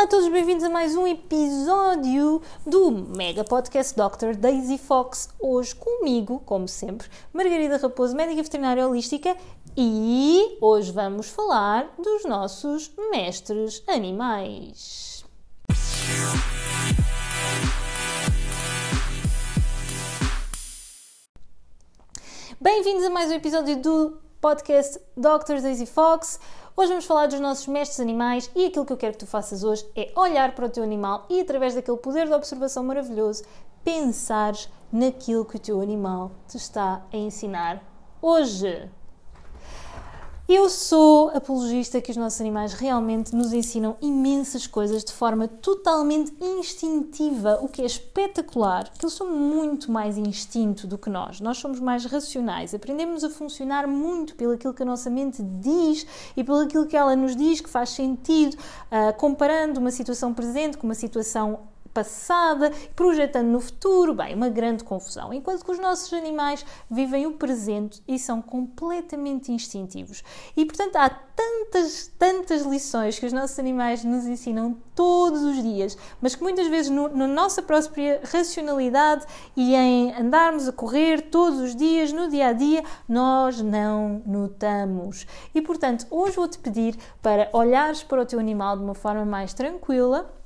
Olá a todos, bem-vindos a mais um episódio do Mega Podcast Dr. Daisy Fox. Hoje comigo, como sempre, Margarida Raposo, médica veterinária holística, e hoje vamos falar dos nossos mestres animais. Bem-vindos a mais um episódio do podcast Dr. Daisy Fox. Hoje vamos falar dos nossos mestres animais e aquilo que eu quero que tu faças hoje é olhar para o teu animal e, através daquele poder de observação maravilhoso, pensares naquilo que o teu animal te está a ensinar hoje. Eu sou apologista que os nossos animais realmente nos ensinam imensas coisas de forma totalmente instintiva, o que é espetacular, eles são muito mais instinto do que nós. Nós somos mais racionais, aprendemos a funcionar muito pelo aquilo que a nossa mente diz e pelo aquilo que ela nos diz que faz sentido, uh, comparando uma situação presente com uma situação passada, projetando no futuro, bem, uma grande confusão. Enquanto que os nossos animais vivem o presente e são completamente instintivos. E portanto há tantas, tantas lições que os nossos animais nos ensinam todos os dias, mas que muitas vezes no, na nossa própria racionalidade e em andarmos a correr todos os dias, no dia a dia, nós não notamos. E portanto, hoje vou-te pedir para olhares para o teu animal de uma forma mais tranquila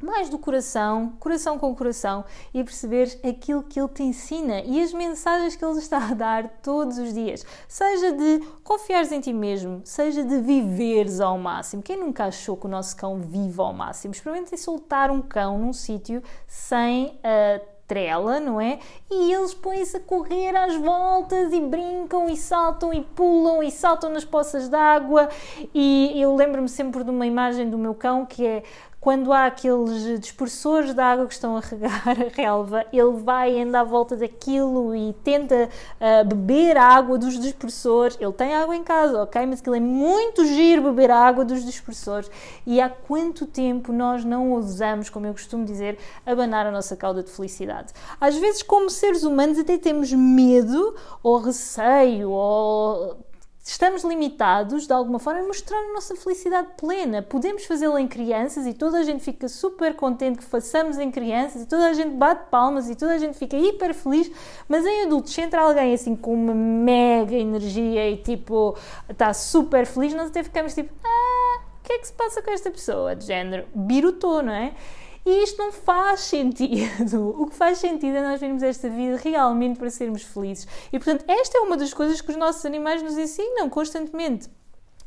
mais do coração, coração com coração, e perceber aquilo que ele te ensina e as mensagens que ele está a dar todos os dias. Seja de confiares em ti mesmo, seja de viveres ao máximo. Quem nunca achou que o nosso cão vive ao máximo? Experimentem soltar um cão num sítio sem a trela, não é? E eles põem-se a correr às voltas e brincam e saltam e pulam e saltam nas poças d'água. E eu lembro-me sempre de uma imagem do meu cão que é quando há aqueles dispersores de água que estão a regar a relva, ele vai anda à volta daquilo e tenta uh, beber a água dos dispersores. Ele tem água em casa, ok? Mas aquilo é muito giro beber a água dos dispersores. E há quanto tempo nós não ousamos, como eu costumo dizer, abanar a nossa cauda de felicidade? Às vezes, como seres humanos, até temos medo ou receio ou estamos limitados de alguma forma a mostrar a nossa felicidade plena. Podemos fazê-la em crianças e toda a gente fica super contente que façamos em crianças e toda a gente bate palmas e toda a gente fica hiper feliz, mas em adultos, entra alguém assim com uma mega energia e tipo está super feliz, nós até ficamos tipo, ah, o que é que se passa com esta pessoa? De género, birutou, não é? E isto não faz sentido. O que faz sentido é nós vermos esta vida realmente para sermos felizes. E portanto, esta é uma das coisas que os nossos animais nos ensinam constantemente.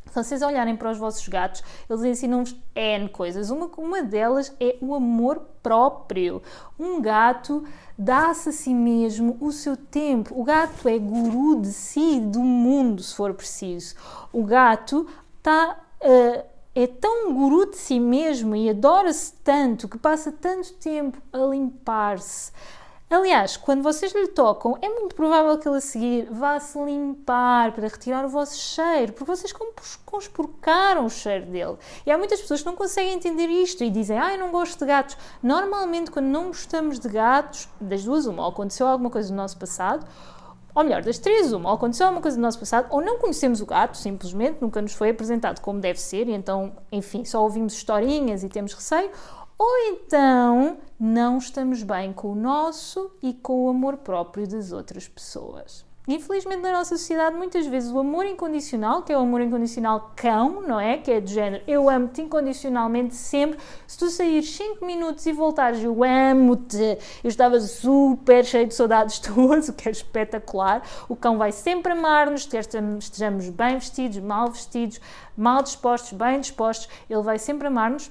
Se vocês olharem para os vossos gatos, eles ensinam-vos N coisas. Uma, uma delas é o amor próprio. Um gato dá-se a si mesmo o seu tempo. O gato é guru de si, do mundo, se for preciso. O gato está. Uh, é tão guru de si mesmo e adora-se tanto que passa tanto tempo a limpar-se. Aliás, quando vocês lhe tocam, é muito provável que ele a seguir vá se limpar para retirar o vosso cheiro, porque vocês conspurcaram o cheiro dele. E há muitas pessoas que não conseguem entender isto e dizem: Ah, eu não gosto de gatos. Normalmente, quando não gostamos de gatos, das duas, uma, ou aconteceu alguma coisa no nosso passado, ou melhor, das três, uma, ou aconteceu alguma coisa no nosso passado, ou não conhecemos o gato, simplesmente, nunca nos foi apresentado como deve ser, e então, enfim, só ouvimos historinhas e temos receio, ou então não estamos bem com o nosso e com o amor próprio das outras pessoas. Infelizmente, na nossa sociedade, muitas vezes o amor incondicional, que é o amor incondicional cão, não é? Que é de género, eu amo-te incondicionalmente sempre. Se tu saíres 5 minutos e voltares, eu amo-te. Eu estava super cheio de saudades tuas, o que é espetacular. O cão vai sempre amar-nos, quer estejamos bem vestidos, mal vestidos, mal dispostos, bem dispostos, ele vai sempre amar-nos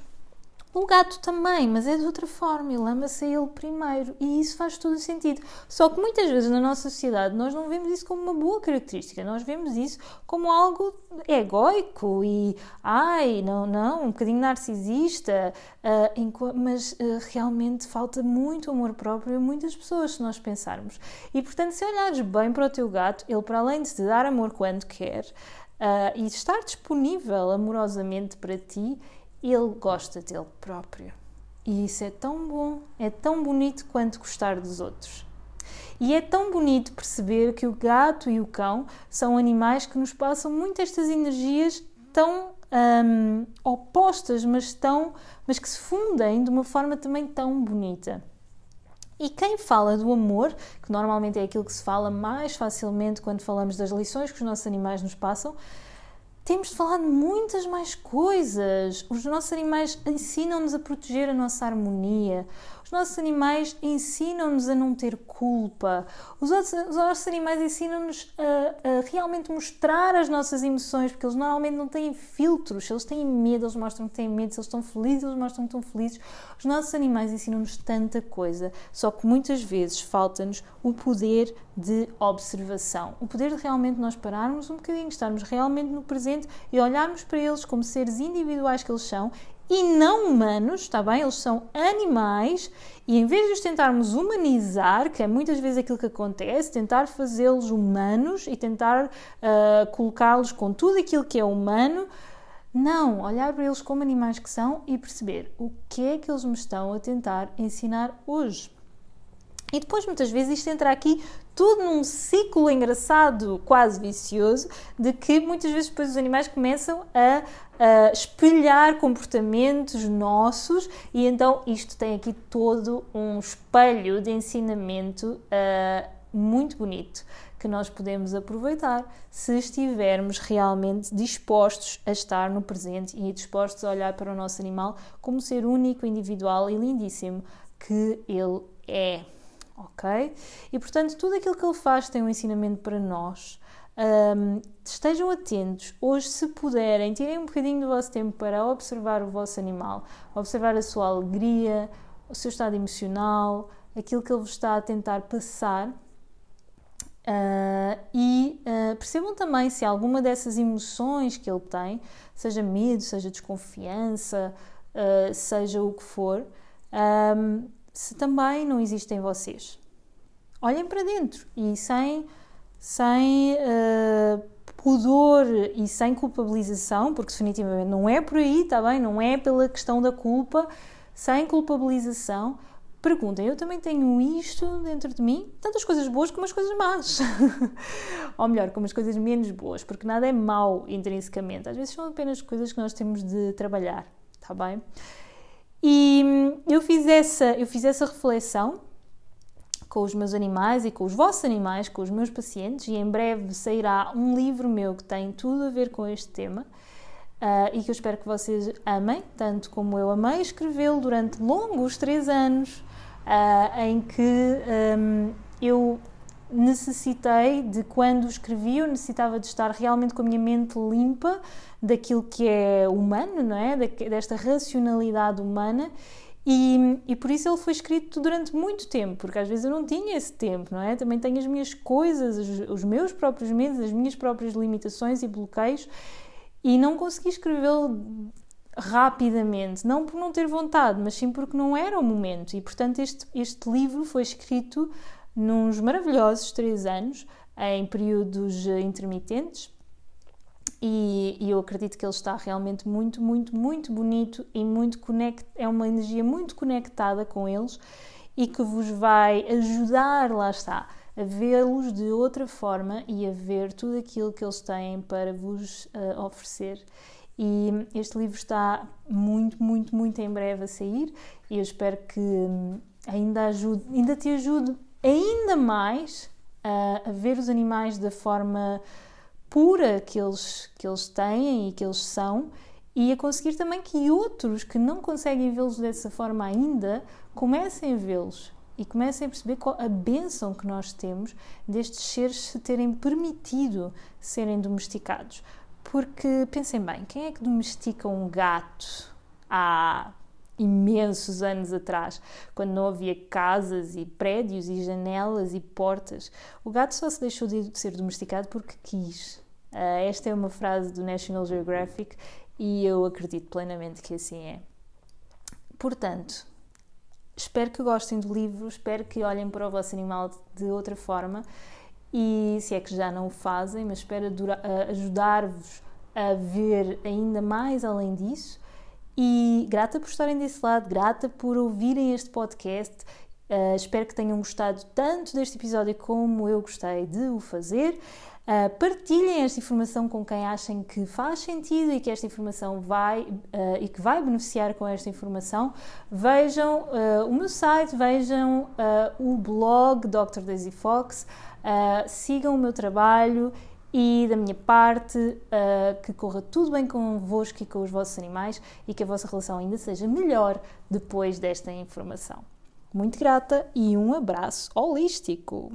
o gato também, mas é de outra forma, ele ama-se a ele primeiro e isso faz todo o sentido. Só que muitas vezes na nossa sociedade nós não vemos isso como uma boa característica, nós vemos isso como algo egóico e, ai, não, não, um bocadinho narcisista, uh, mas uh, realmente falta muito amor próprio a muitas pessoas se nós pensarmos. E portanto, se olhares bem para o teu gato, ele para além de te dar amor quando quer uh, e estar disponível amorosamente para ti, ele gosta dele próprio. E isso é tão bom, é tão bonito quanto gostar dos outros. E é tão bonito perceber que o gato e o cão são animais que nos passam muito estas energias tão um, opostas, mas, tão, mas que se fundem de uma forma também tão bonita. E quem fala do amor, que normalmente é aquilo que se fala mais facilmente quando falamos das lições que os nossos animais nos passam, temos de falar de muitas mais coisas. Os nossos animais ensinam-nos a proteger a nossa harmonia. Os nossos animais ensinam-nos a não ter culpa. Os, outros, os nossos animais ensinam-nos a, a, realmente mostrar as nossas emoções, porque eles normalmente não têm filtros. Se eles têm medo, eles mostram que têm medo. Se eles estão felizes, eles mostram que estão felizes. Os nossos animais ensinam-nos tanta coisa, só que muitas vezes falta-nos o poder de observação. O poder de realmente nós pararmos um bocadinho, estarmos realmente no presente e olharmos para eles como seres individuais que eles são e não humanos, está bem? Eles são animais e em vez de os tentarmos humanizar, que é muitas vezes aquilo que acontece, tentar fazê-los humanos e tentar uh, colocá-los com tudo aquilo que é humano, não, olhar para eles como animais que são e perceber o que é que eles me estão a tentar ensinar hoje. E depois, muitas vezes, isto entra aqui tudo num ciclo engraçado, quase vicioso, de que muitas vezes depois os animais começam a, a espelhar comportamentos nossos e então isto tem aqui todo um espelho de ensinamento uh, muito bonito que nós podemos aproveitar se estivermos realmente dispostos a estar no presente e dispostos a olhar para o nosso animal como ser único, individual e lindíssimo que ele é ok? E portanto, tudo aquilo que ele faz tem um ensinamento para nós. Um, estejam atentos. Hoje, se puderem, tirem um bocadinho do vosso tempo para observar o vosso animal, observar a sua alegria, o seu estado emocional, aquilo que ele vos está a tentar passar. Uh, e uh, percebam também se alguma dessas emoções que ele tem, seja medo, seja desconfiança, uh, seja o que for, um, se também não existe em vocês. Olhem para dentro e sem, sem uh, pudor e sem culpabilização, porque definitivamente não é por aí, está bem? Não é pela questão da culpa, sem culpabilização. Perguntem, eu também tenho isto dentro de mim, tantas coisas boas como as coisas más. Ou melhor, como as coisas menos boas, porque nada é mau intrinsecamente. Às vezes são apenas coisas que nós temos de trabalhar, está bem? E eu fiz essa, eu fiz essa reflexão com os meus animais e com os vossos animais, com os meus pacientes, e em breve sairá um livro meu que tem tudo a ver com este tema. Uh, e que eu espero que vocês amem, tanto como eu amei escrevê-lo durante longos três anos, uh, em que um, eu necessitei de quando escrevi, eu necessitava de estar realmente com a minha mente limpa daquilo que é humano, não é? Desta racionalidade humana. E, e, por isso ele foi escrito durante muito tempo, porque às vezes eu não tinha esse tempo, não é? Também tenho as minhas coisas, os, os meus próprios medos, as minhas próprias limitações e bloqueios, e não consegui escrevê-lo rapidamente, não por não ter vontade, mas sim porque não era o momento. E portanto, este, este livro foi escrito nos maravilhosos três anos, em períodos intermitentes, e, e, eu acredito que ele está realmente muito, muito, muito bonito e muito conect, é uma energia muito conectada com eles e que vos vai ajudar, lá está, a vê-los de outra forma e a ver tudo aquilo que eles têm para vos uh, oferecer. E este livro está muito, muito, muito em breve a sair e eu espero que hum, ainda, ajude, ainda te ajude ainda mais a, a ver os animais da forma pura que eles, que eles têm e que eles são e a conseguir também que outros que não conseguem vê-los dessa forma ainda comecem a vê-los e comecem a perceber qual a bênção que nós temos destes seres se terem permitido serem domesticados. Porque pensem bem, quem é que domestica um gato há imensos anos atrás, quando não havia casas e prédios e janelas e portas. O gato só se deixou de ser domesticado porque quis. Uh, esta é uma frase do National Geographic e eu acredito plenamente que assim é. Portanto, espero que gostem do livro, espero que olhem para o vosso animal de outra forma e se é que já não o fazem, mas espero ajudar-vos a ver ainda mais além disso e grata por estarem desse lado, grata por ouvirem este podcast. Uh, espero que tenham gostado tanto deste episódio como eu gostei de o fazer. Uh, partilhem esta informação com quem achem que faz sentido e que esta informação vai uh, e que vai beneficiar com esta informação. Vejam uh, o meu site, vejam o blog Dr. Daisy Fox, sigam o meu trabalho e da minha parte que corra tudo bem convosco e com os vossos animais e que a vossa relação ainda seja melhor depois desta informação. Muito grata e um abraço holístico!